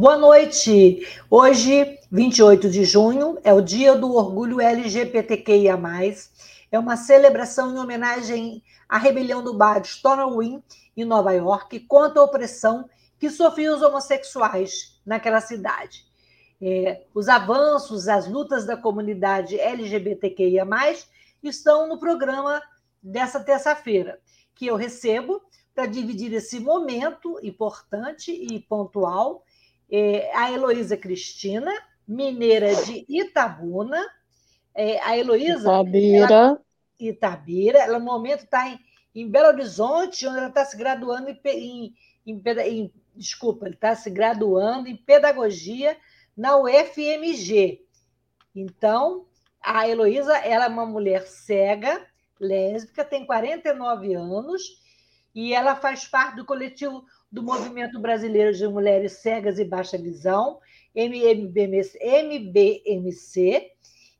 Boa noite! Hoje, 28 de junho, é o dia do orgulho LGBTQIA. É uma celebração em homenagem à rebelião do bar Stonewall em Nova York contra a opressão que sofriam os homossexuais naquela cidade. É, os avanços, as lutas da comunidade LGBTQIA, estão no programa dessa terça-feira, que eu recebo para dividir esse momento importante e pontual é, a Heloísa Cristina, mineira de Itabuna. É, a Heloísa. Itabira. Ela, Itabira, ela no momento está em, em, Belo Horizonte, onde ela está se graduando em, em, em, em desculpa, está se graduando em pedagogia na UFMG. Então, a Heloísa ela é uma mulher cega, lésbica, tem 49 anos, e ela faz parte do coletivo do Movimento Brasileiro de Mulheres Cegas e Baixa Visão, MBMC,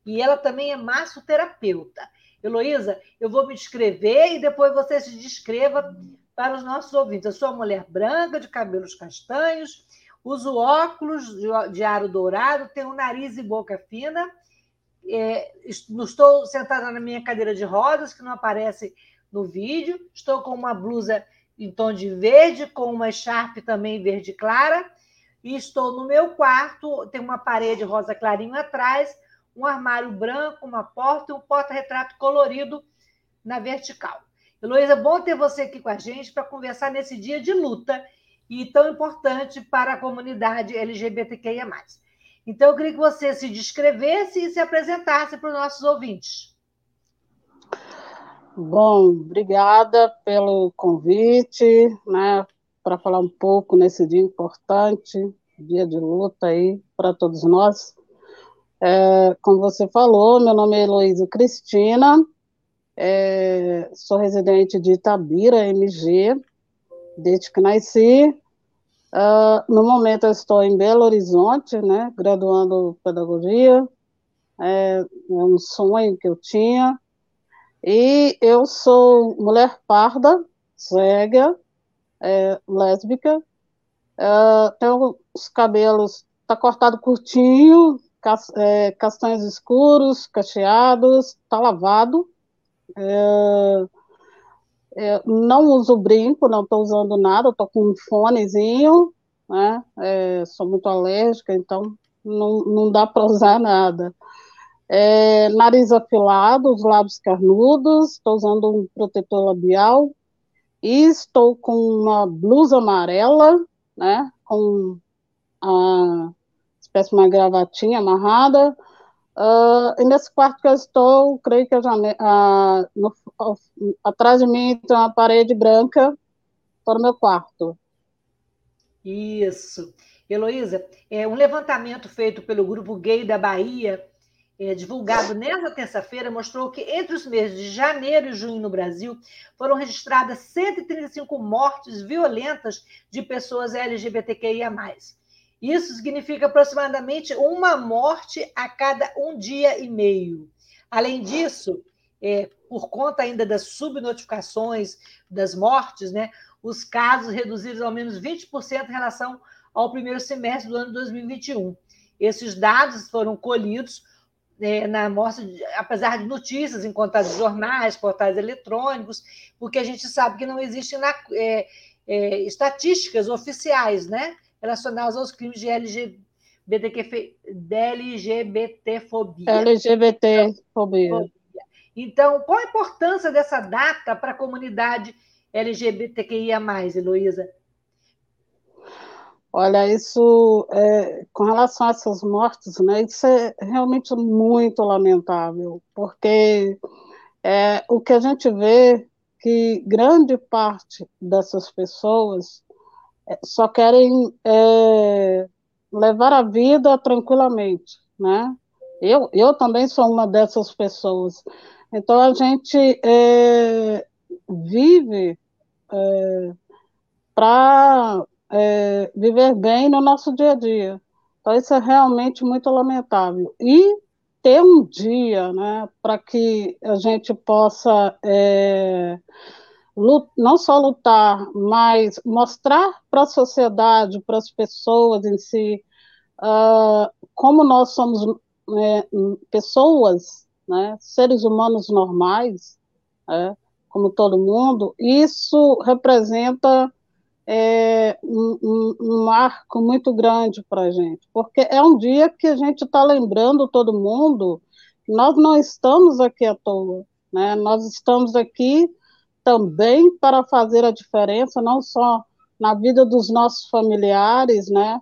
e ela também é massoterapeuta. Heloísa, eu vou me descrever e depois você se descreva para os nossos ouvintes. Eu sou uma mulher branca, de cabelos castanhos, uso óculos de aro dourado, tenho nariz e boca fina, é, estou sentada na minha cadeira de rodas, que não aparece no vídeo, estou com uma blusa em tom de verde, com uma echarpe também verde clara. E estou no meu quarto, tem uma parede rosa clarinho atrás, um armário branco, uma porta e um porta-retrato colorido na vertical. Heloísa, bom ter você aqui com a gente para conversar nesse dia de luta e tão importante para a comunidade LGBTQIA. Então, eu queria que você se descrevesse e se apresentasse para os nossos ouvintes. Bom, obrigada pelo convite, né, para falar um pouco nesse dia importante, dia de luta aí para todos nós. É, como você falou, meu nome é Heloísa Cristina, é, sou residente de Itabira, MG, desde que nasci. Uh, no momento eu estou em Belo Horizonte, né, graduando pedagogia, é, é um sonho que eu tinha, e eu sou mulher parda, cega, é, lésbica, é, tenho os cabelos, tá cortado curtinho, cas, é, castanhos escuros, cacheados, tá lavado. É, é não uso brinco, não estou usando nada, estou com um fonezinho, né? É, sou muito alérgica, então não, não dá para usar nada é, nariz afilado, os lábios carnudos, estou usando um protetor labial e estou com uma blusa amarela, né, com a espécie de uma gravatinha amarrada. Uh, e nesse quarto que eu estou, creio que a janela, uh, no, uh, atrás de mim tem uma parede branca para o meu quarto. Isso. Heloísa, é um levantamento feito pelo Grupo Gay da Bahia divulgado nesta terça-feira mostrou que entre os meses de janeiro e junho no Brasil foram registradas 135 mortes violentas de pessoas LGBTQIA. Isso significa aproximadamente uma morte a cada um dia e meio. Além disso, é, por conta ainda das subnotificações das mortes, né, os casos reduzidos ao menos 20% em relação ao primeiro semestre do ano 2021. Esses dados foram colhidos é, na mostra, apesar de notícias encontradas em jornais, portais eletrônicos, porque a gente sabe que não existem é, é, estatísticas oficiais né, relacionadas aos crimes de LGBT, de LGBTfobia. LGBTfobia. Então, qual a importância dessa data para a comunidade LGBTQIA, Heloísa? Olha, isso, é, com relação a essas mortes, né, isso é realmente muito lamentável, porque é, o que a gente vê que grande parte dessas pessoas só querem é, levar a vida tranquilamente, né? Eu, eu também sou uma dessas pessoas. Então a gente é, vive é, para é, viver bem no nosso dia a dia. Então isso é realmente muito lamentável. E ter um dia, né, para que a gente possa é, não só lutar, mas mostrar para a sociedade, para as pessoas em si, uh, como nós somos é, pessoas, né, seres humanos normais, é, como todo mundo, isso representa é, um, um, um, marco muito grande para a gente, porque é um dia que a gente está lembrando todo mundo que nós não estamos aqui à toa, né? nós estamos aqui também para fazer a diferença, não só na vida dos nossos familiares, né?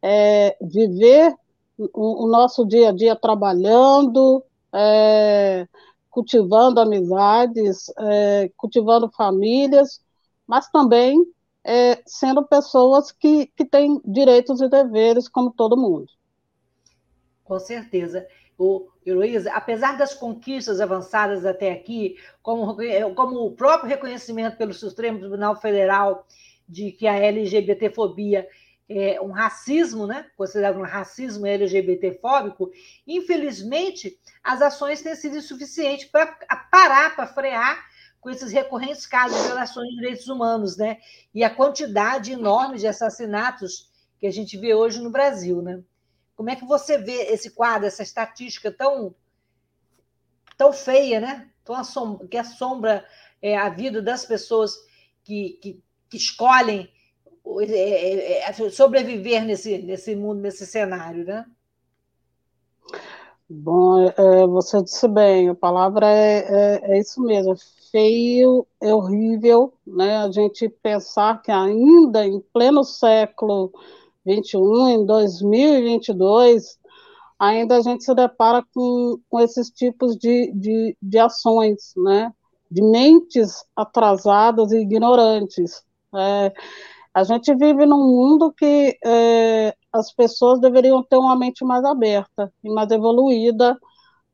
É, viver o, o, nosso dia a dia trabalhando, é, cultivando amizades, é, cultivando famílias, mas também é, sendo pessoas que, que têm direitos e deveres como todo mundo. Com certeza. O, Heloísa, apesar das conquistas avançadas até aqui, como, como o próprio reconhecimento pelo Supremo Tribunal Federal de que a LGBTfobia é um racismo, né? considerado um racismo LGBTfóbico, infelizmente, as ações têm sido insuficientes para parar, para frear com esses recorrentes casos de violações de direitos humanos, né? E a quantidade enorme de assassinatos que a gente vê hoje no Brasil, né? Como é que você vê esse quadro, essa estatística tão, tão feia, né? Tão assombra, que assombra é, a vida das pessoas que, que, que escolhem é, é, é, sobreviver nesse, nesse mundo, nesse cenário, né? Bom, é, você disse bem, a palavra é, é, é, isso mesmo, feio, é horrível, né? A gente pensar que ainda em pleno século 21, em 2022, ainda a gente se depara com, com esses tipos de, de, de ações, né? de mentes atrasadas e ignorantes. É, a gente vive num mundo que é, as pessoas deveriam ter uma mente mais aberta e mais evoluída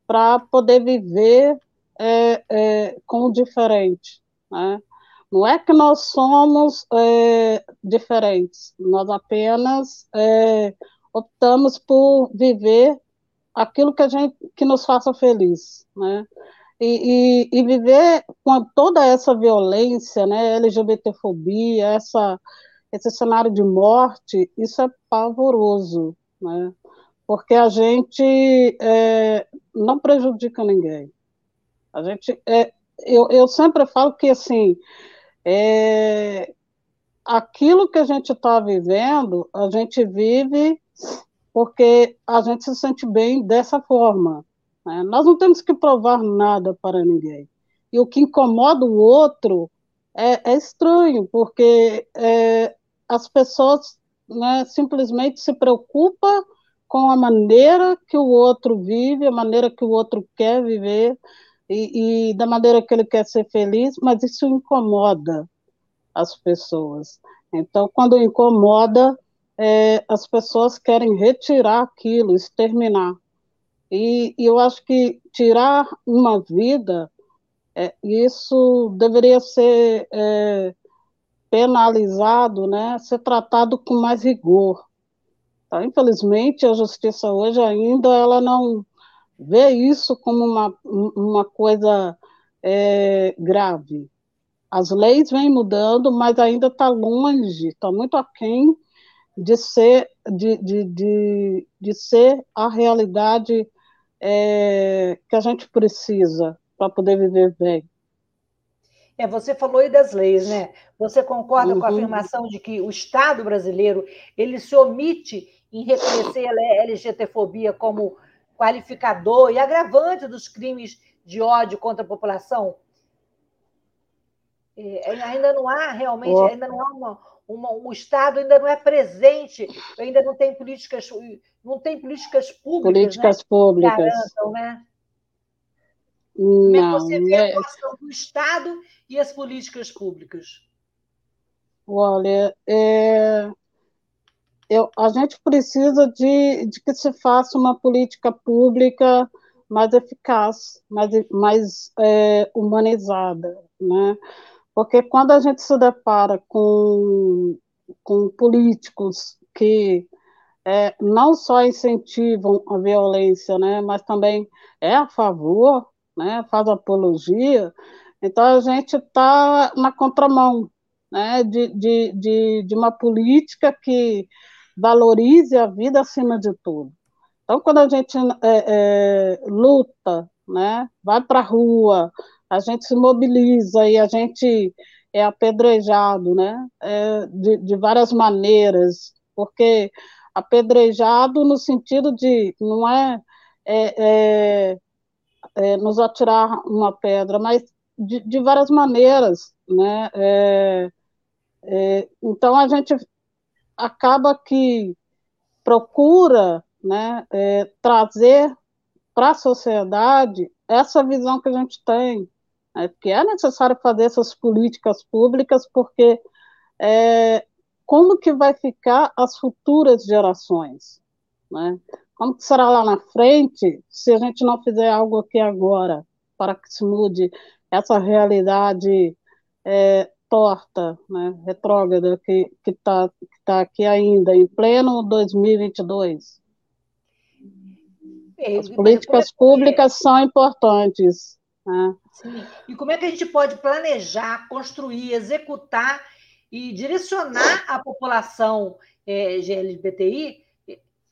para poder viver é, é, com o diferente. Né? Não é que nós somos é, diferentes, nós apenas é, optamos por viver aquilo que a gente que nos faça feliz, né? E, e, e viver com toda essa violência, né, LGBTfobia, essa esse cenário de morte, isso é pavoroso, né? Porque a gente é, não prejudica ninguém. A gente, é, eu, eu sempre falo que assim, é, aquilo que a gente está vivendo, a gente vive porque a gente se sente bem dessa forma. Né? Nós não temos que provar nada para ninguém. E o que incomoda o outro é, é estranho, porque é, as pessoas né, simplesmente se preocupam com a maneira que o outro vive, a maneira que o outro quer viver e, e da maneira que ele quer ser feliz, mas isso incomoda as pessoas. Então, quando incomoda, é, as pessoas querem retirar aquilo, exterminar. E, e eu acho que tirar uma vida, é, isso deveria ser é, penalizado, né, ser tratado com mais rigor. Tá? Infelizmente, a justiça hoje ainda ela não vê isso como uma, uma coisa é, grave. As leis vêm mudando, mas ainda está longe, está muito aquém de ser, de, de, de, de ser a realidade é, que a gente precisa para poder viver bem. É, você falou aí das leis, né? Você concorda uhum. com a uhum. afirmação de que o Estado brasileiro ele se omite em reconhecer a LGTfobia como qualificador e agravante dos crimes de ódio contra a população? É, ainda não há realmente, oh. ainda não há uma, uma, o Estado ainda não é presente, ainda não tem políticas, não tem políticas públicas, políticas né? públicas. Que garantam, né? Como é que você vê a é atuação do Estado e as políticas públicas? olha, é, eu, a gente precisa de, de que se faça uma política pública mais eficaz, mais, mais é, humanizada, né? Porque quando a gente se depara com, com políticos que é, não só incentivam a violência, né, mas também é a favor, né, faz apologia, então a gente está na contramão né, de, de, de, de uma política que valorize a vida acima de tudo. Então, quando a gente é, é, luta, né, vai para a rua, a gente se mobiliza e a gente é apedrejado, né, é, de, de várias maneiras, porque apedrejado no sentido de não é, é, é, é nos atirar uma pedra, mas de, de várias maneiras, né? É, é, então a gente acaba que procura né, é, trazer para a sociedade essa visão que a gente tem, né, que é necessário fazer essas políticas públicas, porque é, como que vai ficar as futuras gerações? Né? Como que será lá na frente se a gente não fizer algo aqui agora para que se mude essa realidade é, torta, né, retrógrada, que está que tá aqui ainda, em pleno 2022. As políticas públicas são importantes. Né? Sim. E como é que a gente pode planejar, construir, executar e direcionar a população é, GLBTI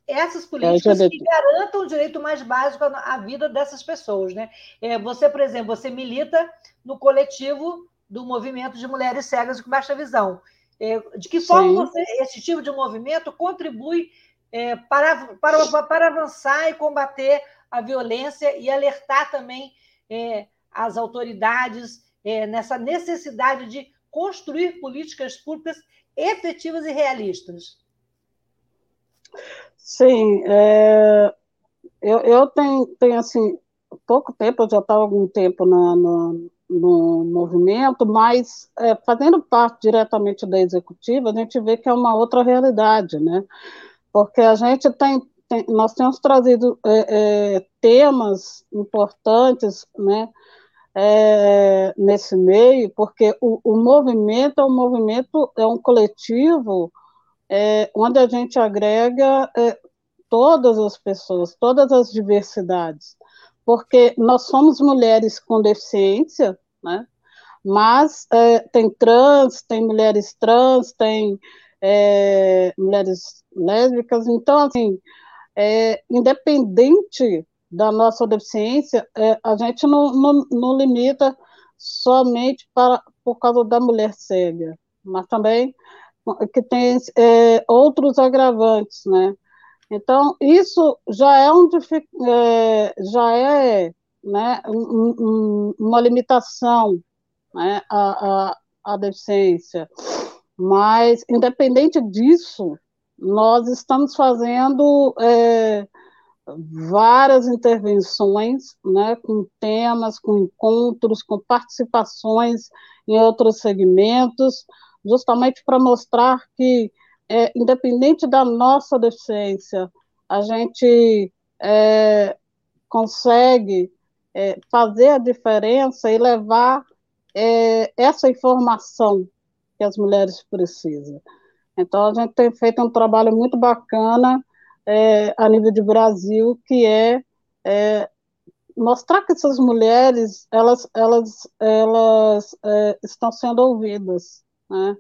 essas políticas que garantam o direito mais básico à vida dessas pessoas. Né? É, você, por exemplo, você milita no coletivo do movimento de mulheres cegas com baixa visão. É, de que forma você, esse tipo de movimento contribui é, para, para, para avançar e combater a violência e alertar também é, as autoridades nessa necessidade de construir políticas públicas efetivas e realistas? Sim, é, eu, eu tenho, tenho, assim, pouco tempo, eu já estava algum tempo na, no, no movimento, mas é, fazendo parte diretamente da executiva, a gente vê que é uma outra realidade, né? Porque a gente tem, tem nós temos trazido é, é, temas importantes, né? É, nesse meio, porque o, o movimento é um movimento, é um coletivo é, onde a gente agrega é, todas as pessoas, todas as diversidades, porque nós somos mulheres com deficiência, né? mas é, tem trans, tem mulheres trans, tem é, mulheres lésbicas, então, assim, é, independente da nossa deficiência, é, a gente não, não, não limita somente para, por causa da mulher cega, mas também que tem é, outros agravantes, né? Então, isso já é, um, é, já é né, um, um, uma limitação né, à, à, à deficiência. Mas, independente disso, nós estamos fazendo é, várias intervenções, né, com temas, com encontros, com participações em outros segmentos, justamente para mostrar que, é, independente da nossa deficiência, a gente é, consegue é, fazer a diferença e levar é, essa informação que as mulheres precisam. Então, a gente tem feito um trabalho muito bacana é, a nível de Brasil, que é, é mostrar que essas mulheres elas, elas, elas estão sendo ouvidas, né?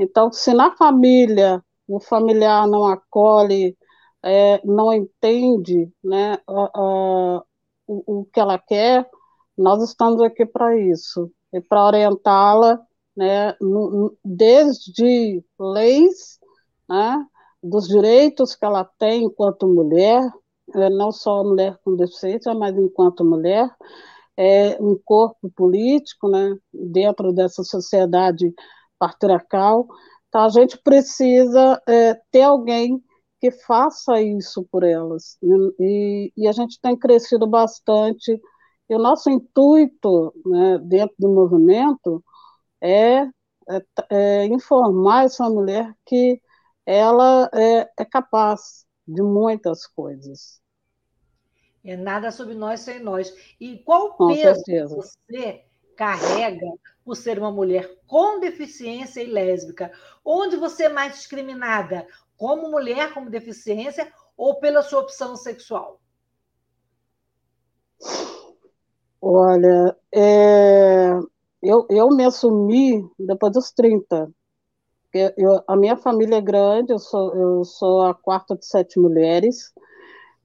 Então, se na família o familiar não acolhe, é, não entende né, a, a, o, o que ela quer, nós estamos aqui para isso, e para orientá-la né, desde leis, né, dos direitos que ela tem enquanto mulher, é, não só mulher com deficiência, mas enquanto mulher, é um corpo político, né, dentro dessa sociedade patriarcal. Então, a gente precisa é, ter alguém que faça isso por elas. Né? E, e, a gente tem crescido bastante. E o nosso intuito né, dentro do movimento é é, é, informar essa mulher que ela é, é capaz de muitas coisas. É nada sobre nós sem nós. E qual o peso você carrega por ser uma mulher com deficiência e lésbica? Onde você é mais discriminada? Como mulher com deficiência ou pela sua opção sexual? Olha, é, eu, eu me assumi depois dos 30. Eu, eu, a minha família é grande, eu sou, eu sou a quarta de sete mulheres.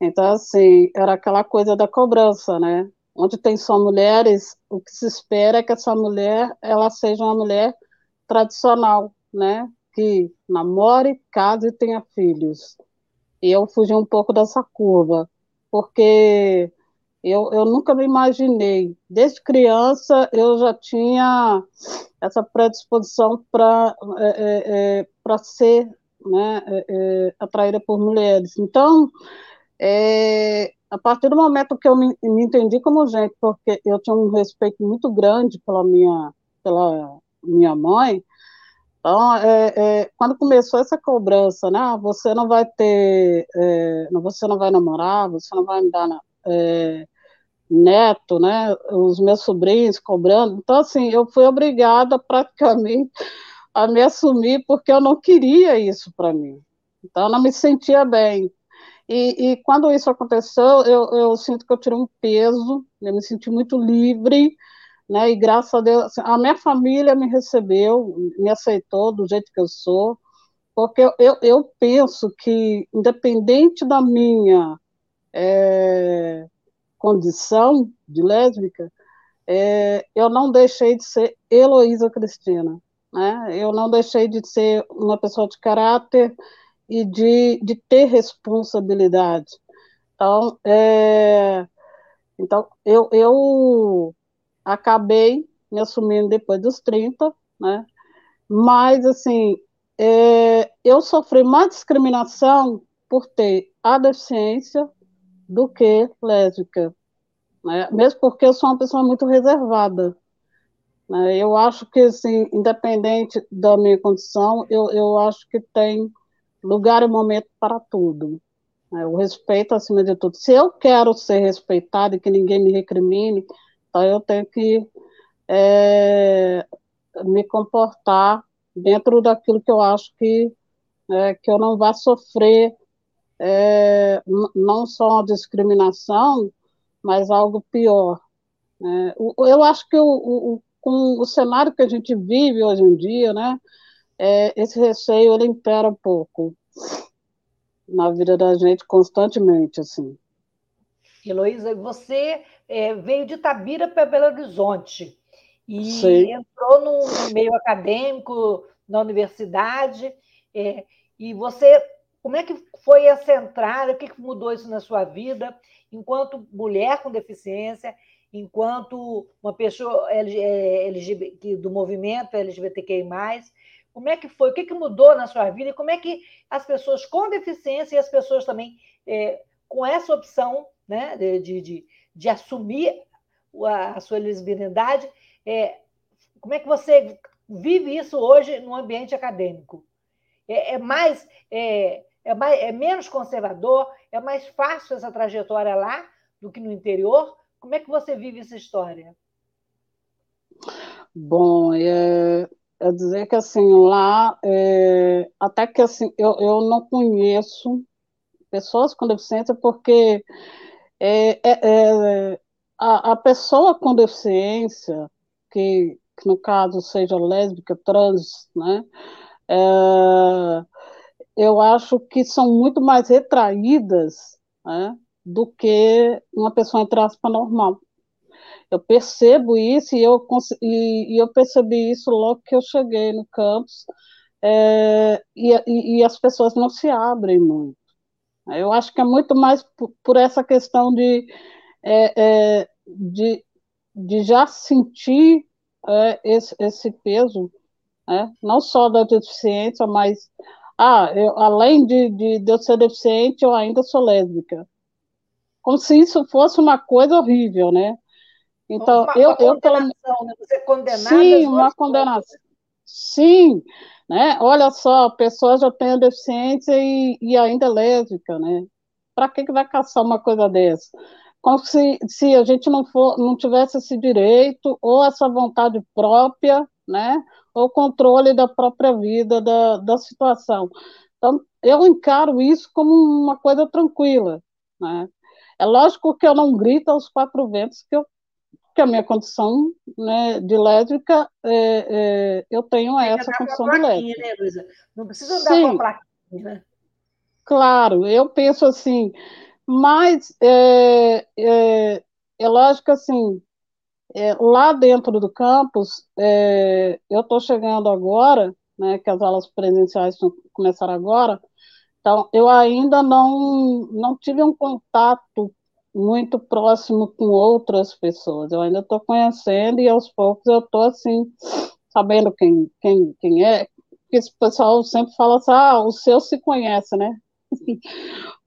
Então, assim, era aquela coisa da cobrança, né? Onde tem só mulheres, o que se espera é que essa mulher, ela seja uma mulher tradicional, né? Que namore, case e tenha filhos. E eu fugi um pouco dessa curva, porque eu, eu nunca me imaginei. Desde criança, eu já tinha essa predisposição para é, é, é para ser né, é, é, atraída por mulheres. Então, é, a partir do momento que eu me, me, entendi como gente, porque eu tinha um respeito muito grande pela minha, pela minha mãe, então, é, é, quando começou essa cobrança, né, ah, você não vai ter, é, você não vai namorar, você não vai me dar é, neto, né, os meus sobrinhos cobrando, então, assim, eu fui obrigada praticamente a me assumir, porque eu não queria isso para mim, então eu não me sentia bem, e, e quando isso aconteceu, eu, eu, sinto que eu tirei um peso, eu me senti muito livre, né? E graças a Deus, assim, a minha família me recebeu, me aceitou do jeito que eu sou, porque eu, eu penso que, independente da minha é, condição de lésbica, é, eu não deixei de ser Heloísa Cristina, né? Eu não deixei de ser uma pessoa de caráter e de, de ter responsabilidade. Então, é, então eu, eu acabei me assumindo depois dos 30, né? Mas, assim, é, eu sofri mais discriminação por ter a deficiência do que lésbica. Né? Mesmo porque eu sou uma pessoa muito reservada. Né? Eu acho que, assim, independente da minha condição, eu, eu acho que tem lugar e momento para tudo. Né? O respeito acima de tudo. Se eu quero ser respeitado e que ninguém me recrimine, então eu tenho que é, me comportar dentro daquilo que eu acho que, é, que eu não vá sofrer é, não só uma discriminação, mas algo pior. Né? Eu acho que o, o, com o cenário que a gente vive hoje em dia, né, é, esse receio ele impera um pouco na vida da gente constantemente, assim. Heloísa, você é, veio de Tabira para Belo Horizonte e Sim. entrou no meio acadêmico, na universidade, é, e você, como é que foi essa entrada, o que mudou isso na sua vida, enquanto mulher com deficiência, enquanto uma pessoa LGBT, é, do movimento LGBTQI+, como é que foi? O que, que mudou na sua vida? E como é que as pessoas com deficiência e as pessoas também é, com essa opção né, de, de, de assumir a, a sua lesbianidade, é, como é que você vive isso hoje no ambiente acadêmico? É, é mais, é, é, mais, é menos conservador? É mais fácil essa trajetória lá do que no interior? Como é que você vive essa história? Bom, é, é dizer que assim lá é, até que assim eu, eu não conheço pessoas com deficiência porque é, é, é, a, a, pessoa com deficiência que, que, no caso seja lésbica trans né é, eu acho que são muito mais retraídas né, do que uma pessoa entre aspas normal eu percebo isso e eu, e, e eu percebi isso logo que eu cheguei no campus, é, e, e, as pessoas não se abrem muito. Eu acho que é muito mais por, por essa questão de, é, é, de, de já sentir é, esse, esse peso, né? não só da deficiência, mas ah, eu, além de, de, de eu ser deficiente, eu ainda sou lésbica. Como se isso fosse uma coisa horrível, né? Então, uma, eu, uma eu pelo né? Você condenada Sim, uma condenação. Sim, né? Olha só, a pessoa já tem a deficiência e, e ainda é lésbica, né? Para que, que vai caçar uma coisa dessa? Como se, se a gente não, for, não tivesse esse direito ou essa vontade própria, né? Ou controle da própria vida, da, da situação. Então, eu encaro isso como uma coisa tranquila, né? É lógico que eu não grito aos quatro ventos que eu que a minha condição né, de lésbica, é, é, eu tenho essa condição de lésbica. Né, Luísa? Não precisa dar uma plaquinha, né? Claro, eu penso assim, mas é, é, é lógico assim, é, lá dentro do campus, é, eu estou chegando agora, né, que as aulas presenciais começaram agora, então eu ainda não, não tive um contato muito próximo com outras pessoas. Eu ainda estou conhecendo e aos poucos eu estou assim, sabendo quem, quem, quem é. Porque esse pessoal sempre fala assim, ah, o seu se conhece, né?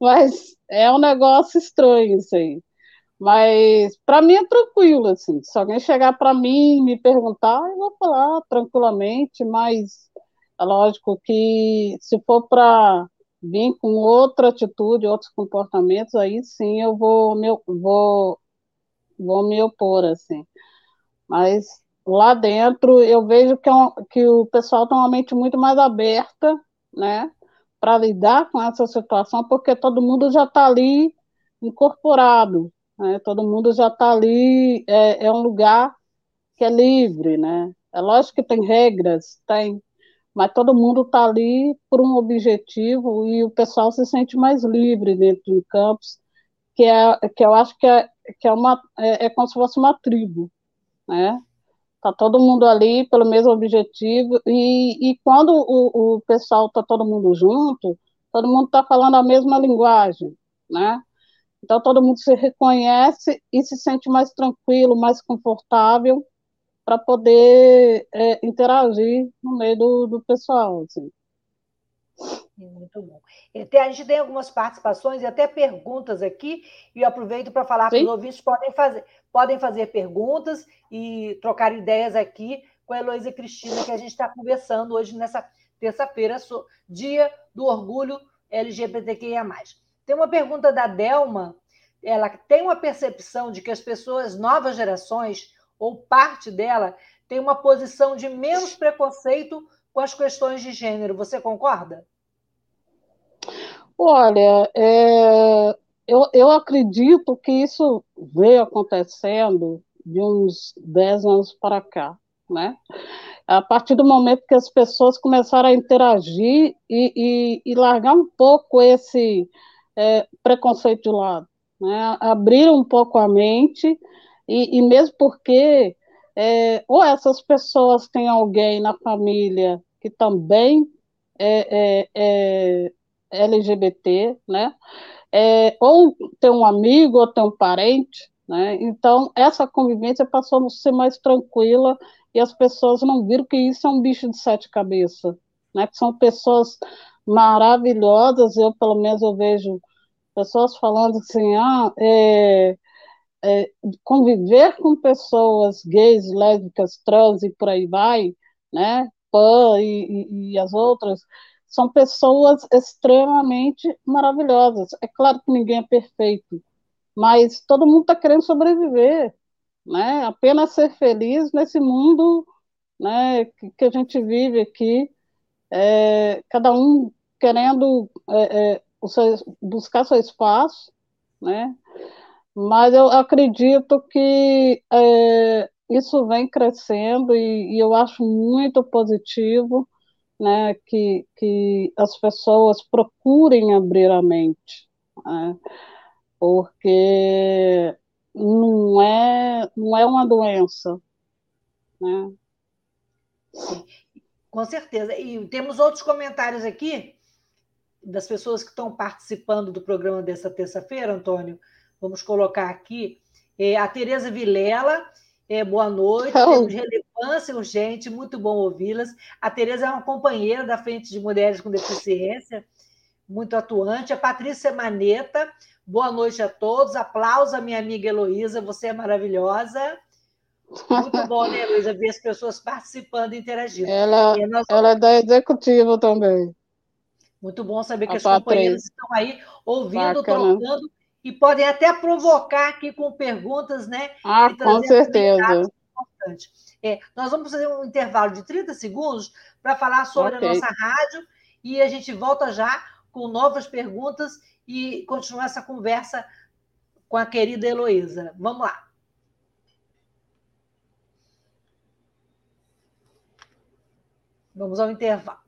Mas é um negócio estranho isso aí. Mas para mim é tranquilo, assim. Se alguém chegar para mim e me perguntar, eu vou falar tranquilamente, mas é lógico que se for para vir com outra atitude, outros comportamentos, aí sim eu vou me, vou, vou me opor, assim. Mas lá dentro eu vejo que, é que o pessoal tem uma mente muito mais aberta, né, para lidar com essa situação, porque todo mundo já está ali incorporado, né, todo mundo já está ali, é, é um lugar que é livre, né, é lógico que tem regras, tem mas todo mundo está ali por um objetivo e o pessoal se sente mais livre dentro do campus, que, é, que eu acho que é, que é, uma, é, é como se fosse uma tribo, né? Está todo mundo ali pelo mesmo objetivo, e, e quando o, o pessoal está todo mundo junto, todo mundo está falando a mesma linguagem, né? Então todo mundo se reconhece e se sente mais tranquilo, mais confortável para poder é, interagir no meio do, do pessoal. Assim. Muito bom. Até, a gente tem algumas participações e até perguntas aqui, e eu aproveito para falar para os ouvintes podem fazer, podem fazer perguntas e trocar ideias aqui com a Heloísa Cristina, que a gente está conversando hoje nessa terça-feira, dia do orgulho LGBTQIA. Tem uma pergunta da Delma, ela tem uma percepção de que as pessoas, novas gerações, ou parte dela, tem uma posição de menos preconceito com as questões de gênero. Você concorda? Olha, é, eu, eu acredito que isso veio acontecendo de uns 10 anos para cá, né? A partir do momento que as pessoas começaram a interagir e, e, e largar um pouco esse é, preconceito de lado, né? Abrir um pouco a mente e, e mesmo porque é, ou essas pessoas têm alguém na família que também é, é, é LGBT, né? É, ou tem um amigo, ou tem um parente, né? Então, essa convivência passou a ser mais tranquila e as pessoas não viram que isso é um bicho de sete cabeças, né? Que são pessoas maravilhosas, eu, pelo menos, eu vejo pessoas falando assim, ah, é, é, conviver com pessoas gays, lésbicas, trans e por aí vai, né, PAN e, e as outras, são pessoas extremamente maravilhosas. É claro que ninguém é perfeito, mas todo mundo está querendo sobreviver, né? Apenas ser feliz nesse mundo, né, que, que a gente vive aqui, é, cada um querendo é, é, seu, buscar seu espaço, né? Mas eu acredito que é, isso vem crescendo e, e, eu acho muito positivo né, que, que as pessoas procurem abrir a mente, né, porque não é, não é uma doença. Né? Com certeza. E temos outros comentários aqui das pessoas que estão participando do programa dessa terça-feira, Antônio. Vamos colocar aqui. É, a Tereza Vilela, é, boa noite. Oh. Temos relevância urgente, muito bom ouvi-las. A Tereza é uma companheira da Frente de Mulheres com Deficiência, muito atuante. A Patrícia Maneta, boa noite a todos. Aplausos à minha amiga Heloísa, você é maravilhosa. Muito bom, né, Luísa, ver as pessoas participando e interagindo. Ela, e nós... ela é da executiva também. Muito bom saber que a as companheiras estão aí ouvindo, Bacana. trocando e podem até provocar aqui com perguntas, né? Ah, com certeza. É, nós vamos fazer um intervalo de 30 segundos para falar sobre okay. a nossa rádio e a gente volta já com novas perguntas e continuar essa conversa com a querida Heloísa. Vamos lá. Vamos ao intervalo.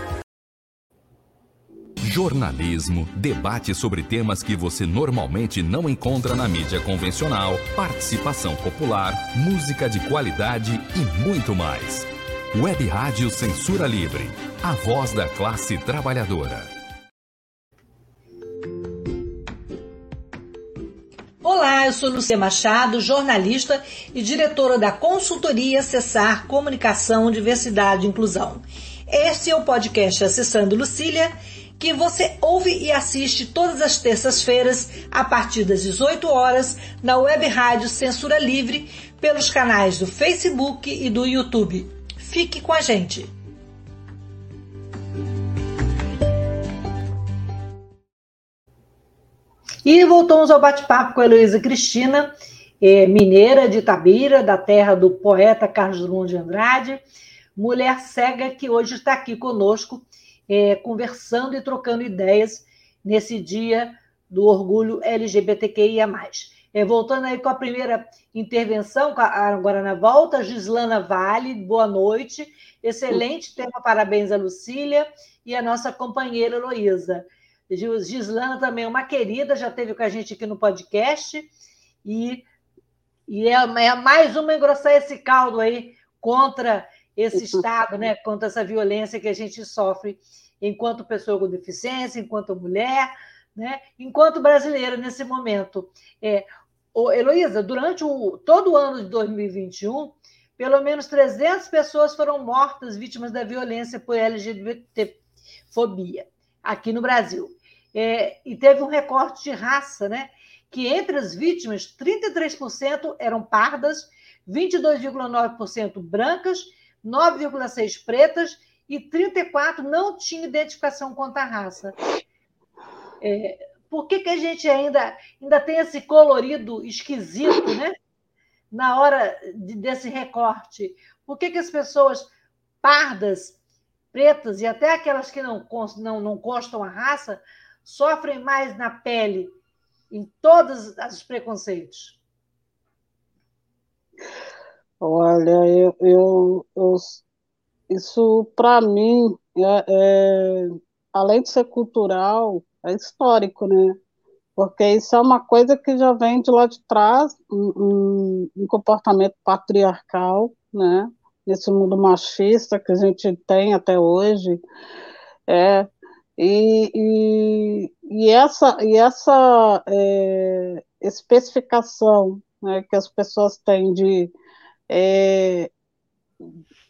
Jornalismo, debate sobre temas que você normalmente não encontra na mídia convencional, participação popular, música de qualidade e muito mais. Web Rádio Censura Livre, a voz da classe trabalhadora. Olá, eu sou Lucia Machado, jornalista e diretora da consultoria Cessar Comunicação, Diversidade e Inclusão. Este é o podcast Acessando Lucília, que você ouve e assiste todas as terças-feiras, a partir das 18 horas, na Web Rádio Censura Livre, pelos canais do Facebook e do YouTube. Fique com a gente. E voltamos ao bate-papo com a Heloísa Cristina, é, mineira de Itabira, da terra do poeta Carlos Drummond de Andrade, mulher cega que hoje está aqui conosco, é, conversando e trocando ideias nesse dia do orgulho LGBTQIA. É, voltando aí com a primeira intervenção, agora na volta, Gislana Vale, boa noite. Excelente tema, parabéns a Lucília e a nossa companheira Heloísa. Gislana também é uma querida, já teve com a gente aqui no podcast, e, e é, é mais uma engrossar esse caldo aí contra esse Estado, né? contra essa violência que a gente sofre enquanto pessoa com deficiência, enquanto mulher, né? enquanto brasileira nesse momento. É, Heloísa, durante o, todo o ano de 2021, pelo menos 300 pessoas foram mortas vítimas da violência por LGBTfobia aqui no Brasil. É, e teve um recorte de raça, né? Que entre as vítimas, 33% eram pardas, 22,9% brancas, 9,6% pretas e 34% não tinham identificação quanto à raça. É, por que, que a gente ainda, ainda tem esse colorido esquisito, né? Na hora de, desse recorte. Por que, que as pessoas pardas, pretas e até aquelas que não, não, não constam a raça sofrem mais na pele em todos os preconceitos? Olha, eu, eu, eu isso para mim, é, é, além de ser cultural, é histórico, né? Porque isso é uma coisa que já vem de lá de trás, um, um, comportamento patriarcal, né? Nesse mundo machista que a gente tem até hoje. É, e, e, e essa, e essa é, especificação né, que as pessoas têm de é,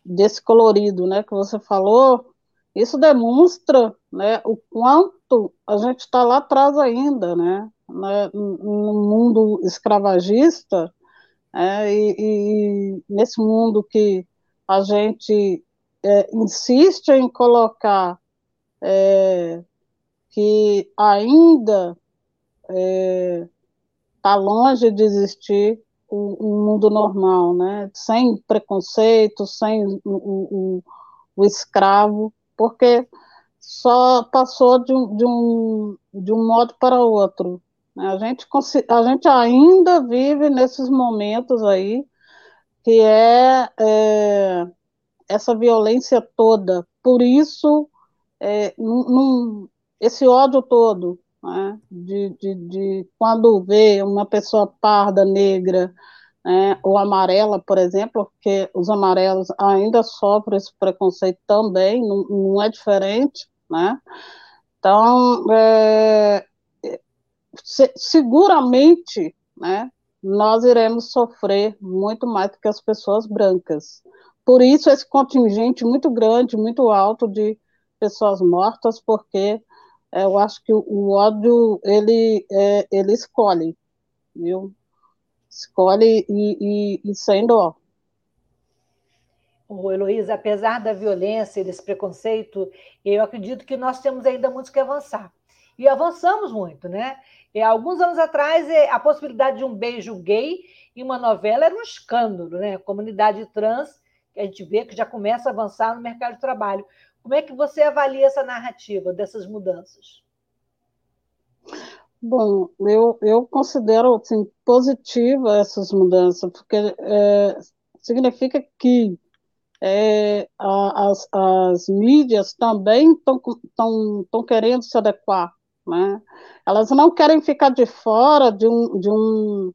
desse colorido, né, que você falou, isso demonstra, né, o quanto a gente está lá atrás ainda, né, né no mundo escravagista, é, e, e, nesse mundo que a gente é, insiste em colocar é, que ainda está é, longe de existir um, mundo normal, né? sem preconceito, sem o, o, o escravo, porque só passou de um, de um, de um modo para outro. A gente, a gente ainda vive nesses momentos aí, que é, é essa violência toda. Por isso, é, num, num, esse ódio todo, né, de, de, de, quando vê uma pessoa parda, negra, né, ou amarela, por exemplo, porque os amarelos ainda sofrem esse preconceito também, não, não é diferente, né? Então, é, se, seguramente, né, nós iremos sofrer muito mais do que as pessoas brancas. Por isso, esse contingente muito grande, muito alto de pessoas mortas, porque é, eu acho que o ódio, ele, é, ele escolhe, viu? Escolhe e, e, e sem dó. O Heloísa, apesar da violência e desse preconceito, eu acredito que nós temos ainda muito que avançar. E avançamos muito, né? E, alguns anos atrás, é, a possibilidade de um beijo gay em uma novela era um escândalo, né? Comunidade trans, a gente vê que já começa a avançar no mercado de trabalho. Como é que você avalia essa narrativa dessas mudanças? Bom, eu, eu considero assim, positiva essas mudanças, porque é, significa que é, as, as mídias também estão querendo se adequar, né? Elas não querem ficar de fora de um, de um,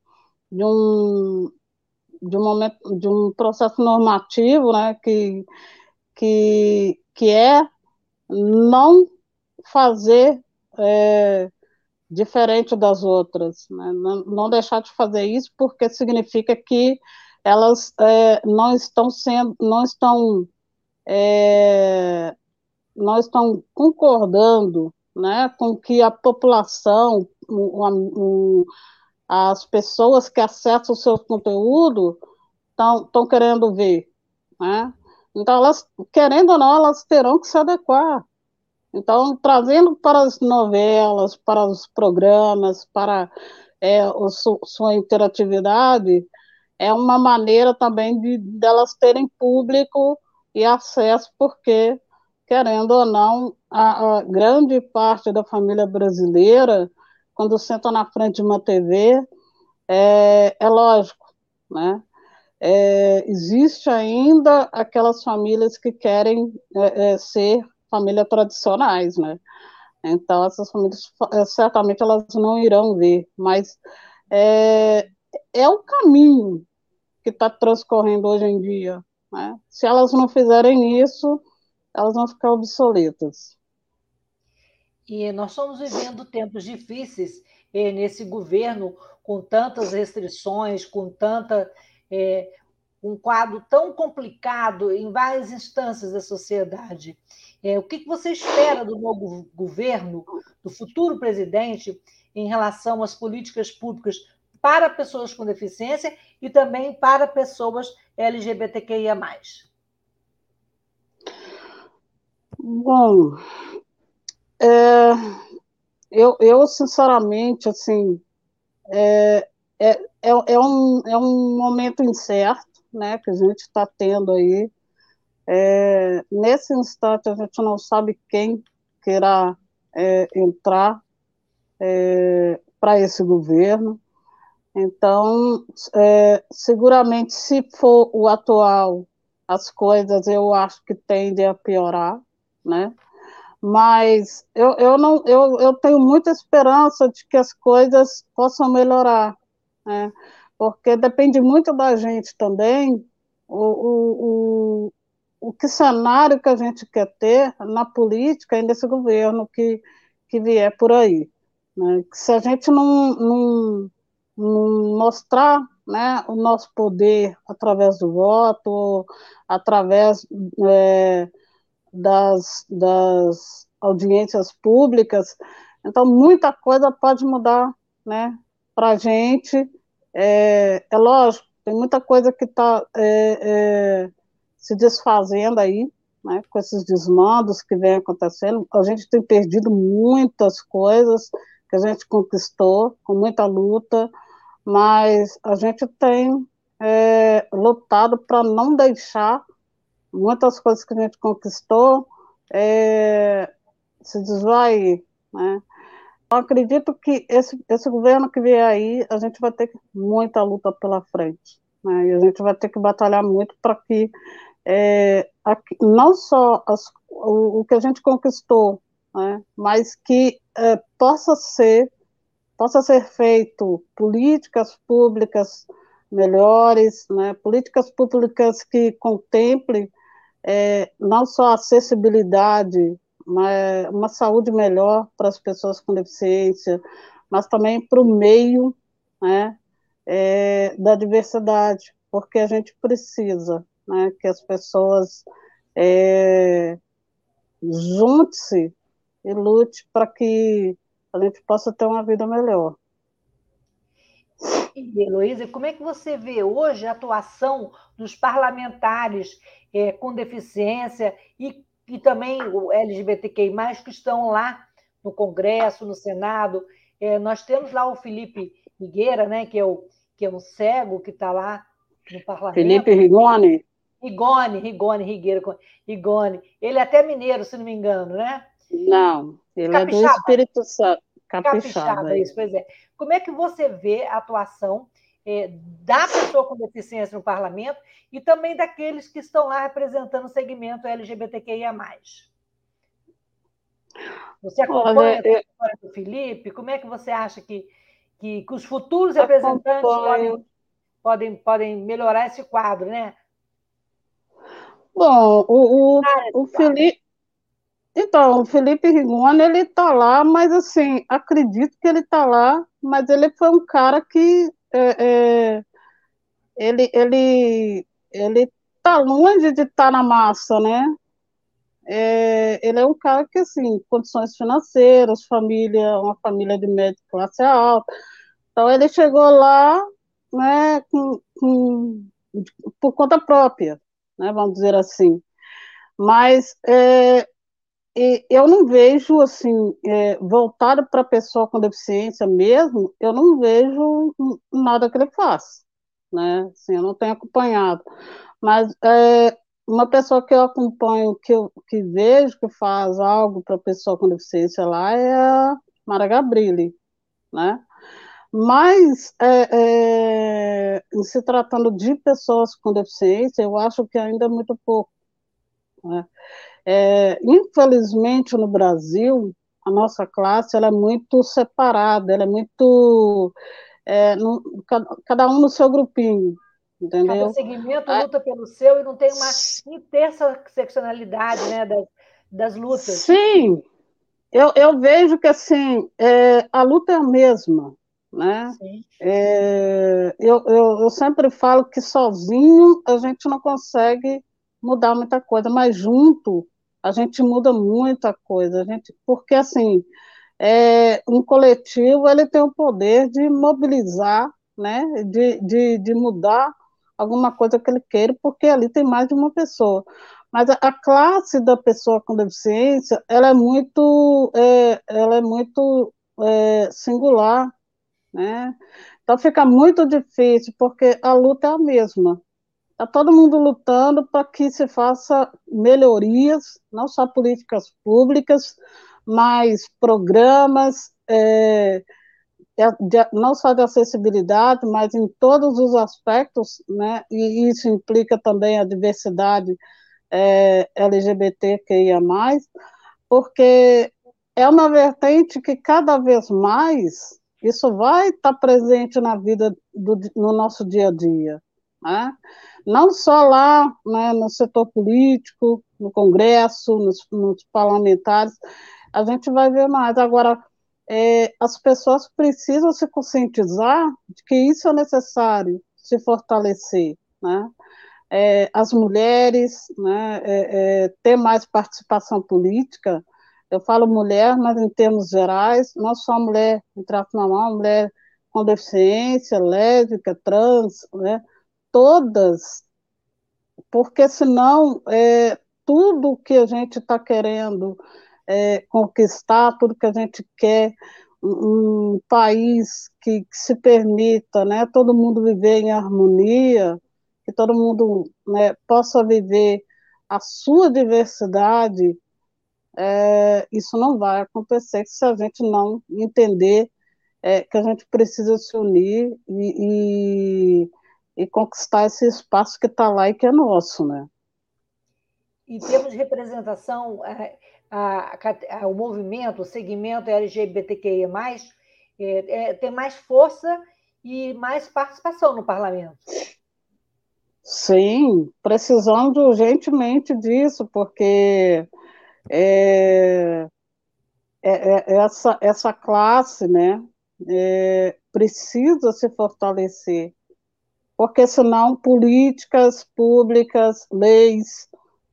de um, de um, momento, de um processo normativo, né? Que, que que é não fazer é, diferente das outras, né? não, não, deixar de fazer isso, porque significa que elas é, não estão sendo, não estão, é, não estão concordando, né, com que a população, as pessoas que acessam o seu conteúdo estão querendo ver, né? Então, elas, querendo ou não, elas terão que se adequar. Então, trazendo para as novelas, para os programas, para é, o, sua interatividade, é uma maneira também de delas de terem público e acesso, porque, querendo ou não, a, a, grande parte da família brasileira, quando senta na frente de uma TV, é, é lógico, né? É, existe ainda aquelas famílias que querem é, é, ser famílias tradicionais, né? Então, essas famílias, é, certamente, elas não irão ver, mas é, é o caminho que está transcorrendo hoje em dia. Né? Se elas não fizerem isso, elas vão ficar obsoletas. E nós estamos vivendo tempos difíceis nesse governo, com tantas restrições, com tanta é, um quadro tão complicado em várias instâncias da sociedade. É, o que, você espera do novo governo, do futuro presidente, em relação às políticas públicas para pessoas com deficiência e também para pessoas LGBTQIA? Bom, é, eu, eu sinceramente, assim, é, é, é, é, um, é um momento incerto, né, que a gente está tendo aí. É, nesse instante, a gente não sabe quem queira é, entrar é, para esse governo. Então, é, seguramente, se for o atual, as coisas eu acho que tendem a piorar, né? Mas eu, eu, não, eu, eu tenho muita esperança de que as coisas possam melhorar, né? Porque depende muito da gente também, o, o, o, o que cenário que a gente quer ter na política e nesse governo que, que vier por aí. Né? Se a gente não, não mostrar né, o nosso poder através do voto, através é, das, das audiências públicas. Então, muita coisa pode mudar né, para a gente. É, é, lógico, tem muita coisa que está é, é, se desfazendo aí, né, com esses desmandos que vem acontecendo. A gente tem perdido muitas coisas que a gente conquistou com muita luta mas a gente tem é, lutado para não deixar muitas coisas que a gente conquistou é, se desvair, né? Eu acredito que esse, esse governo que vier aí, a gente vai ter muita luta pela frente, né? E a gente vai ter que batalhar muito para que é, aqui, não só as, o, o, que a gente conquistou, né? mas que é, possa ser possa ser feito políticas públicas melhores, né, políticas públicas que contemplem é, não só acessibilidade, uma saúde melhor para as pessoas com deficiência, mas também para o meio né, é, da diversidade, porque a gente precisa né, que as pessoas é, junte-se e lute para que a gente possa ter uma vida melhor. E, Heloísa, como é que você vê hoje a atuação dos parlamentares é, com deficiência e, e também o LGBTQI, que estão lá no Congresso, no Senado? É, nós temos lá o Felipe Figueira, né, que, é o, que é um cego que está lá no parlamento. Felipe Rigoni. Rigoni, Rigoni, Rigueira, Rigoni. Ele é até mineiro, se não me engano, né? Não, ele Capixaba. é do Espírito Santo. Capixaba, Capixaba, isso, pois é. Como é que você vê a atuação é, da pessoa com deficiência no parlamento e também daqueles que estão lá representando o segmento LGBTQIA+. Você acompanha Olha, a história do Felipe? Como é que você acha que, que, que os futuros representantes podem, podem, podem melhorar esse quadro, né? Bom, o, o, o Felipe, então, o Felipe Rigoni, ele está lá, mas assim, acredito que ele está lá, mas ele foi um cara que é, é, ele ele ele está longe de estar tá na massa, né? É, ele é um cara que assim, condições financeiras, família, uma família de média classe alta. Então ele chegou lá, né, com, com, por conta própria, né, vamos dizer assim. Mas é, eu não vejo, assim, é, voltado para a pessoa com deficiência mesmo, eu não vejo nada que ele faça, né? Assim, eu não tenho acompanhado. Mas é, uma pessoa que eu acompanho, que eu que vejo que faz algo para a pessoa com deficiência lá é a Mara Gabrilli, né? Mas, é, é, se tratando de pessoas com deficiência, eu acho que ainda é muito pouco. Né? É, infelizmente, no Brasil, a nossa classe ela é muito separada, ela é muito. É, no, cada, um no seu grupinho, entendeu? Cada segmento luta pelo seu e não tem uma interseccionalidade né, das, das lutas. Sim, eu, eu vejo que assim, é, a luta é a mesma. Né? É, eu, eu, eu sempre falo que sozinho a gente não consegue mudar muita coisa, mas junto a gente muda muita coisa, a gente, porque assim, é, um coletivo ele tem o poder de mobilizar, né, de, de, de mudar alguma coisa que ele queira, porque ali tem mais de uma pessoa. Mas a, classe da pessoa com deficiência, ela é muito, é, ela é muito é, singular, né? Então fica muito difícil, porque a luta é a mesma. Está todo mundo lutando para que se faça melhorias, não só políticas públicas, mas programas, é, de, não só de acessibilidade, mas em todos os aspectos, né? E isso implica também a diversidade é, LGBTQIA+, porque é uma vertente que cada vez mais isso vai estar presente na vida, do, no nosso dia a dia, né? não só lá né, no setor político, no Congresso, nos, nos parlamentares, a gente vai ver mais. Agora, é, as pessoas precisam se conscientizar de que isso é necessário se fortalecer, né? É, as mulheres, né, é, é ter mais participação política, eu falo mulher, mas em termos gerais, não só mulher em trato normal, mulher com deficiência, lésbica, trans, né, todas, porque senão é, tudo que a gente está querendo é, conquistar, tudo que a gente quer, um, país que, que, se permita, né, todo mundo viver em harmonia, que todo mundo né, possa viver a sua diversidade, é, isso não vai acontecer se a gente não entender é, que a gente precisa se unir e, e, e conquistar esse espaço que está lá e que é nosso, né? Em termos de representação, é, a, a, a, o movimento, o segmento LGBTQIA+, é, é, tem mais força e mais participação no parlamento. Sim, precisamos urgentemente disso, porque é, é, é, essa, essa classe né, precisa se fortalecer, porque senão políticas públicas, leis,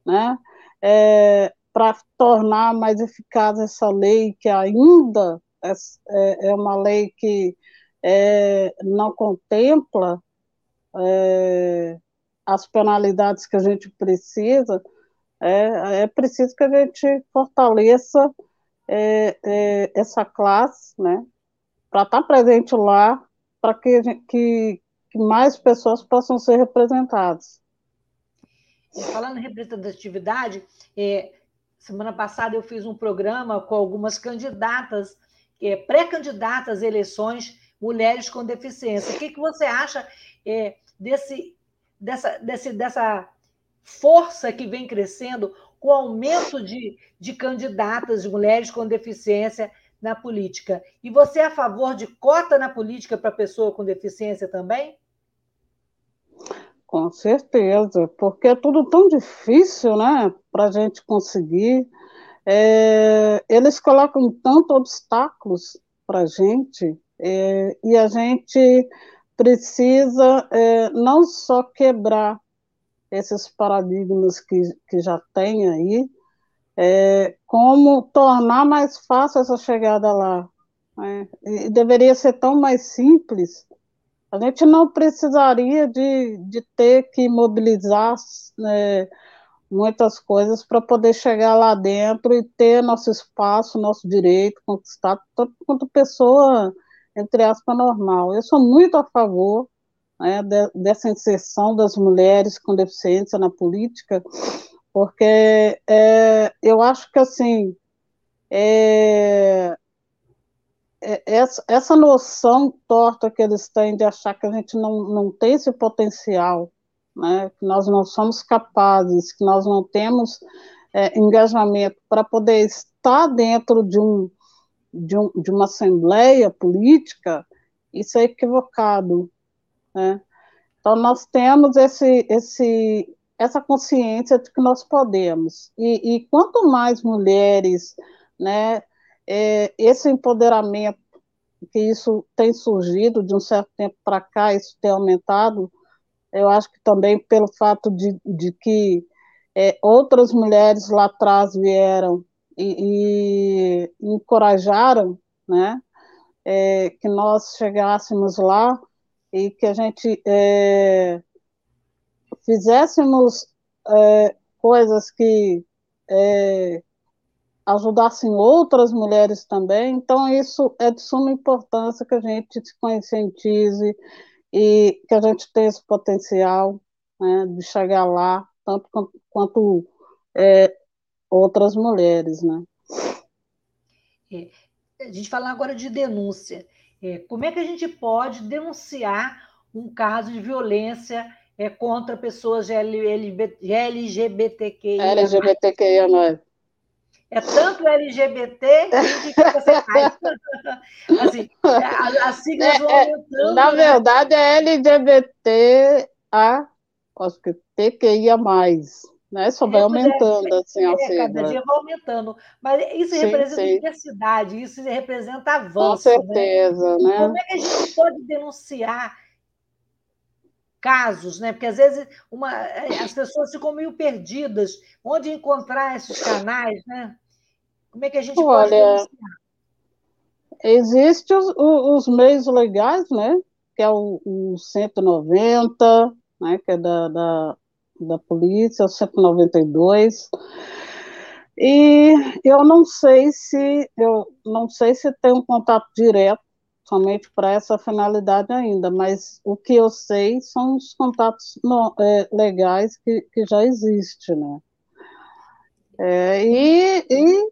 né, é, para tornar mais eficaz essa lei, que ainda é, é, é uma lei que não contempla as penalidades que a gente precisa, é, é preciso que a gente fortaleça é, é, essa classe, né, para estar tá presente lá, para que, que, que mais pessoas possam ser representadas. Falando em representatividade, é, semana passada eu fiz um programa com algumas candidatas, é, pré-candidatas a eleições, mulheres com deficiência. O que, que você acha é, desse, dessa, desse, dessa força que vem crescendo com o aumento de, de candidatas, de mulheres com deficiência na política. E você é a favor de cota na política para pessoa com deficiência também? Com certeza, porque é tudo tão difícil, né, para a gente conseguir. É, eles colocam tanto obstáculos para a gente, é, e a gente precisa é, não só quebrar esses paradigmas que, que já tem aí, é, como tornar mais fácil essa chegada lá. Né? E deveria ser tão mais simples. A gente não precisaria de, de ter que mobilizar né, muitas coisas para poder chegar lá dentro e ter nosso espaço, nosso direito conquistado, tanto quanto pessoa, entre aspas, normal. Eu sou muito a favor né, de, dessa inserção das mulheres com deficiência na política, porque é, eu acho que assim é, essa, essa noção torta que eles têm de achar que a gente não, não tem esse potencial, né, que nós não somos capazes, que nós não temos é, engajamento para poder estar dentro de, um, de, um, de uma assembleia política, isso é equivocado. Né? Então, nós temos esse, esse, essa consciência de que nós podemos. E, e quanto mais mulheres, né, é, esse empoderamento, que isso tem surgido de um certo tempo para cá, isso tem aumentado, eu acho que também pelo fato de, de que é, outras mulheres lá atrás vieram e, e encorajaram, né, é, que nós chegássemos lá, e que a gente é, fizéssemos é, coisas que é, ajudassem outras mulheres também. Então, isso é de suma importância que a gente se conscientize e que a gente tenha esse potencial né, de chegar lá, tanto quanto, quanto é, outras mulheres. Né? É, a gente fala agora de denúncia. É, como é que a gente pode denunciar um caso de violência é, contra pessoas LGBTQIA? LGBTQIA+. É tanto LGBT que você faz. assim, as siglas vão é, aumentando. Na né? verdade, é LGBTA, acho que TQIA+. Né? Só vai aumentando, assim, a sigla. Cada dia vai aumentando. Mas isso sim, representa sim. diversidade, isso representa avanço. Com certeza, né? né? Como é que a gente pode denunciar casos, né? Porque às vezes uma, as pessoas ficam meio perdidas. Onde encontrar esses canais, né? Como é que a gente Olha, pode denunciar? Existem os, os, meios legais, né? Que é o, o 190, né? Que é da, da da polícia, 192. E eu não sei se eu não sei se tem um contato direto somente para essa finalidade ainda, mas o que eu sei são os contatos no, é, legais que, que já existem, né? É, e, e,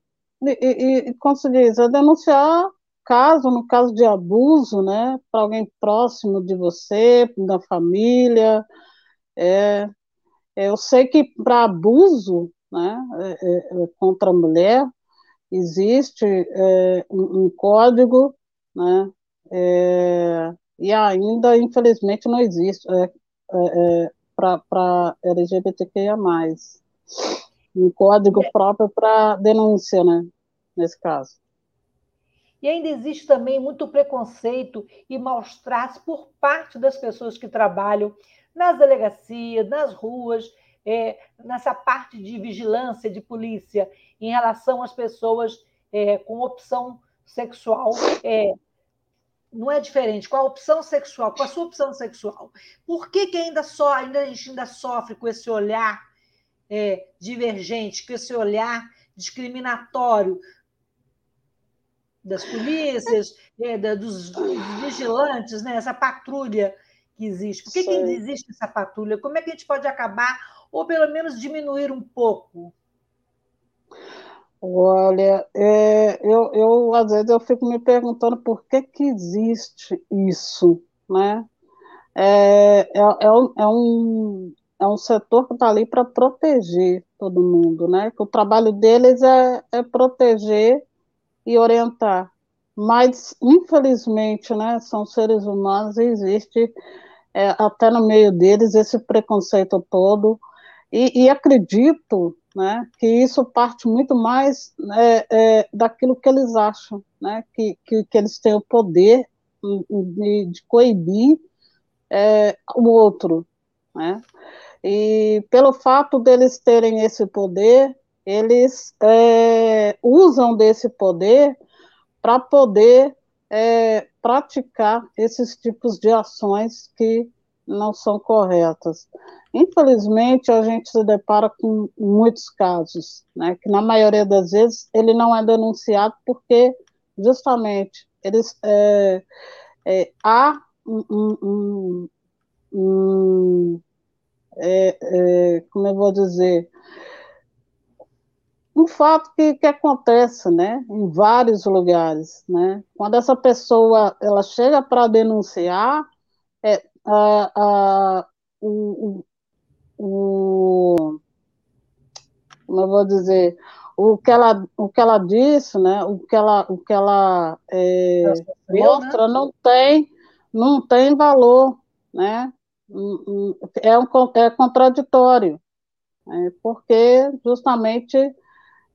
e, e, como se diz, é denunciar caso, no caso de abuso, né, para alguém próximo de você, da família, é, eu sei que para abuso né, é, é, é, contra a mulher existe é, um, um, código, né, é, e ainda, infelizmente, não existe para LGBTQIA+. Um código próprio para denúncia, né, nesse caso. E ainda existe também muito preconceito e maus tratos por parte das pessoas que trabalham nas delegacias, nas ruas, é, nessa parte de vigilância de polícia em relação às pessoas é, com opção sexual. É, não é diferente com a opção sexual, com a sua opção sexual. Por que, que ainda só ainda a gente ainda sofre com esse olhar é, divergente, com esse olhar discriminatório das polícias, é, da, dos, dos, vigilantes, né? essa patrulha que existe? Por que, que existe essa patrulha? Como é que a gente pode acabar, ou pelo menos diminuir um pouco? Olha, é, eu, eu às vezes eu fico me perguntando por que, que existe isso, né? É, é, é, um, é, um, setor que está ali para proteger todo mundo, né? Que o trabalho deles é, é proteger e orientar. Mas, infelizmente, né, são seres humanos e existe é, até no meio deles esse preconceito todo, e, e acredito né, que isso parte muito mais é, é, daquilo que eles acham, né, que, que, que eles têm o poder de, de coibir é, o outro, né, e pelo fato deles terem esse poder, eles é, usam desse poder para poder é, praticar esses tipos de ações que não são corretas. Infelizmente, a gente se depara com muitos casos, né, que na maioria das vezes ele não é denunciado porque, justamente, eles, é, é, há um, um, um, é, é como eu vou dizer, um fato que, que acontece, né, em vários lugares, né, quando essa pessoa, ela chega para denunciar, é, a, a, o, o, como eu vou dizer, o que ela, o que ela disse, né, o que ela, o que ela é, mostra né? não tem, não tem valor, né, é, um, é contraditório, né, porque justamente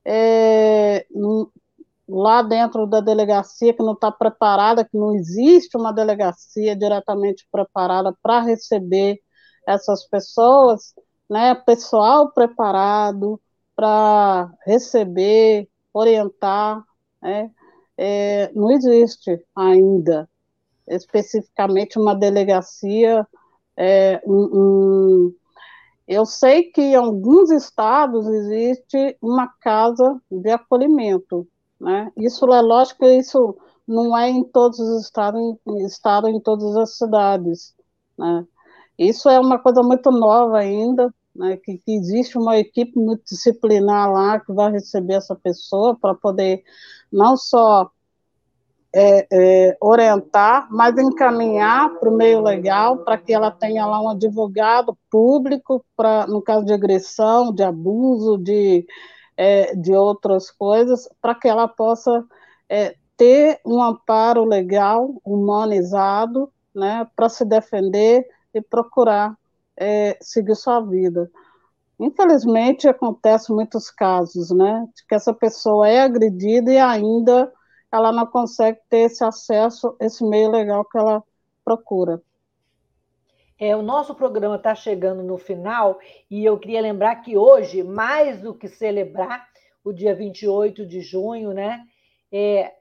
é, lá dentro da delegacia que não está preparada, que não existe uma delegacia diretamente preparada para receber essas pessoas, né, pessoal preparado para receber, orientar, né, é, não existe ainda especificamente uma delegacia, é, um, eu sei que em alguns estados existe uma casa de acolhimento, né? Isso é lógico isso não é em todos os estados, em, estado, em todas as cidades, né? Isso é uma coisa muito nova ainda, né? Que, que existe uma equipe multidisciplinar lá que vai receber essa pessoa para poder não só é, é, orientar, mas encaminhar para o meio legal, para que ela tenha lá um advogado público, para no caso de agressão, de abuso, de, é, de outras coisas, para que ela possa é, ter um amparo legal, humanizado, né, para se defender e procurar é, seguir sua vida. Infelizmente, acontece muitos casos, né, de que essa pessoa é agredida e ainda ela não consegue ter esse acesso, esse meio legal que ela procura. É, o nosso programa está chegando no final e eu queria lembrar que hoje, mais do que celebrar o dia 28 de junho, né, é,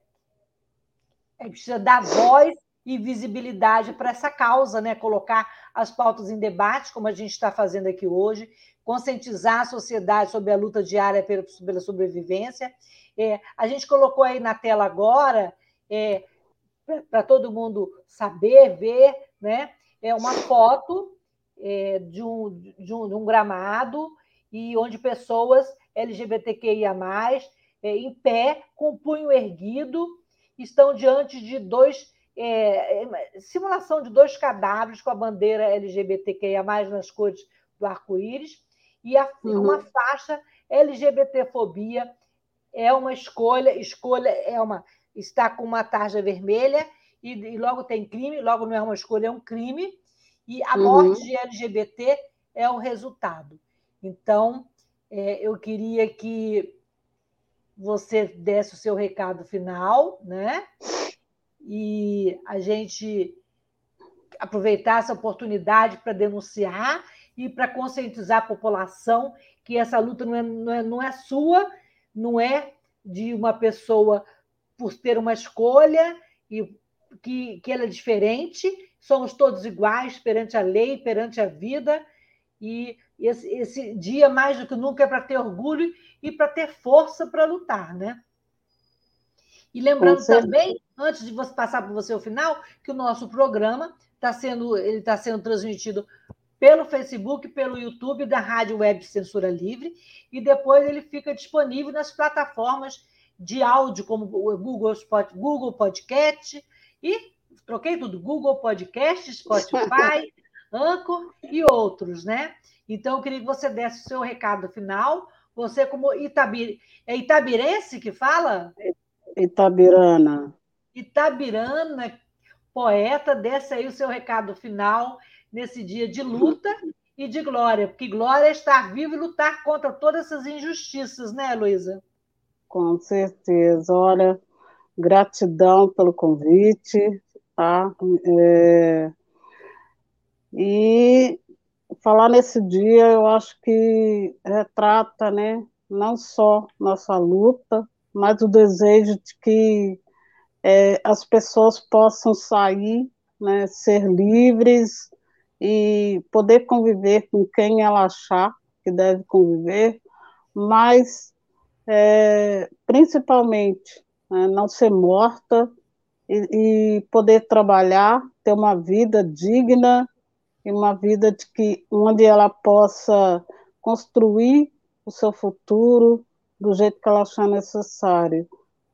é precisa dar voz e visibilidade para essa causa, né? colocar as pautas em debate, como a gente está fazendo aqui hoje, conscientizar a sociedade sobre a luta diária pela sobrevivência. É, a gente colocou aí na tela agora, é, para todo mundo saber, ver, né? é uma foto é, de, um, de, um, de um gramado e onde pessoas LGBTQIA+, é, em pé, com o punho erguido, estão diante de dois é, é, simulação de dois cadáveres com a bandeira LGBTQIA, nas cores do arco-íris, e a, uhum. uma faixa LGBTfobia é uma escolha, escolha é uma está com uma tarja vermelha e, e, logo tem crime, logo não é uma escolha, é um crime, e a uhum. morte de LGBT é o resultado. Então, é, eu queria que você desse o seu recado final, né? e a gente aproveitar essa oportunidade para denunciar e para conscientizar a população que essa luta não é, não, é, não é sua, não é de uma pessoa por ter uma escolha e que, que ela é diferente, somos todos iguais perante a lei, perante a vida, e esse, esse dia, mais do que nunca, é para ter orgulho e para ter força para lutar, né? E lembrando também, antes de você passar para você o final, que o nosso programa está sendo, ele está sendo transmitido pelo Facebook, pelo YouTube da Rádio Web Censura Livre, e depois ele fica disponível nas plataformas de áudio, como o Google, Google Podcast, e troquei tudo, Google Podcast, Spotify, Anchor e outros, né? Então, eu queria que você desse o seu recado final. Você, como Itabir... é Itabirense que fala? Itabirana. Itabirana, poeta, desce aí o seu recado final nesse dia de luta e de glória, porque glória é estar vivo e lutar contra todas essas injustiças, né, Luísa? Com certeza. Olha, gratidão pelo convite, tá? É... E falar nesse dia, eu acho que retrata, né, não só nossa luta, mas o desejo de que é, as pessoas possam sair, né, ser livres e poder conviver com quem ela achar que deve conviver, mas é, principalmente né, não ser morta e, e, poder trabalhar, ter uma vida digna e uma vida de que onde ela possa construir o seu futuro, do jeito que ela achar necessário,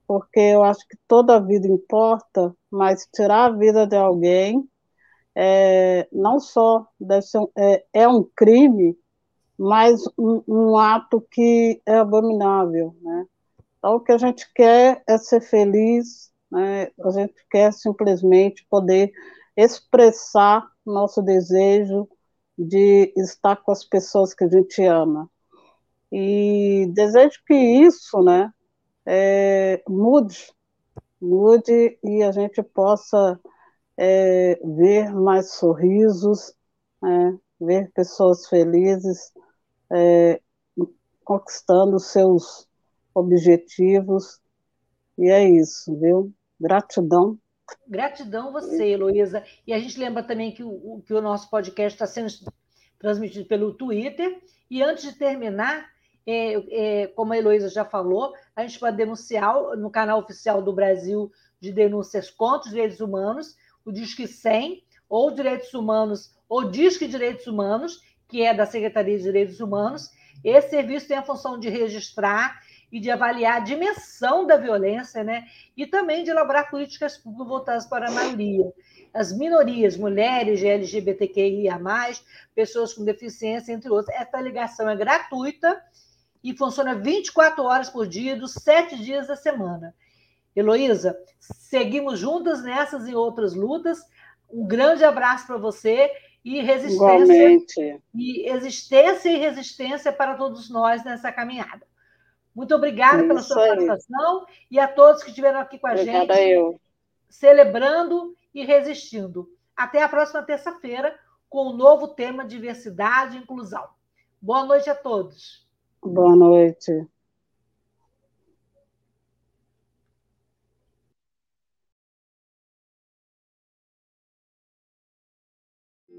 porque eu acho que toda vida importa, mas tirar a vida de alguém é, não só é, é um crime, mas um, um, ato que é abominável, né? Então, o que a gente quer é ser feliz, né? a gente quer simplesmente poder expressar nosso desejo de estar com as pessoas que a gente ama. E desejo que isso né, é, mude, mude e a gente possa é, ver mais sorrisos, é, ver pessoas felizes, é, conquistando seus objetivos. E é isso, viu? Gratidão. Gratidão você, Heloísa. E a gente lembra também que o, que o nosso podcast está sendo transmitido pelo Twitter. E antes de terminar, é, é, como a Heloísa já falou, a gente pode denunciar no canal oficial do Brasil de denúncias contra os direitos humanos, o Disque 100, ou Direitos Humanos, ou Disque Direitos Humanos, que é da Secretaria de Direitos Humanos. Esse serviço tem a função de registrar e de avaliar a dimensão da violência, né? E também de elaborar políticas públicas voltadas para a maioria. As minorias, mulheres, LGBTQIA, pessoas com deficiência, entre outros. Essa ligação é gratuita e funciona 24 horas por dia, dos sete dias da semana. Heloísa, seguimos juntas nessas e outras lutas. Um grande abraço para você e resistência. Igualmente. E existência e resistência para todos nós nessa caminhada. Muito obrigada Isso pela sua aí. participação e a todos que estiveram aqui com a obrigada gente, eu. celebrando e resistindo. Até a próxima terça-feira com o novo tema diversidade e inclusão. Boa noite a todos. Boa noite.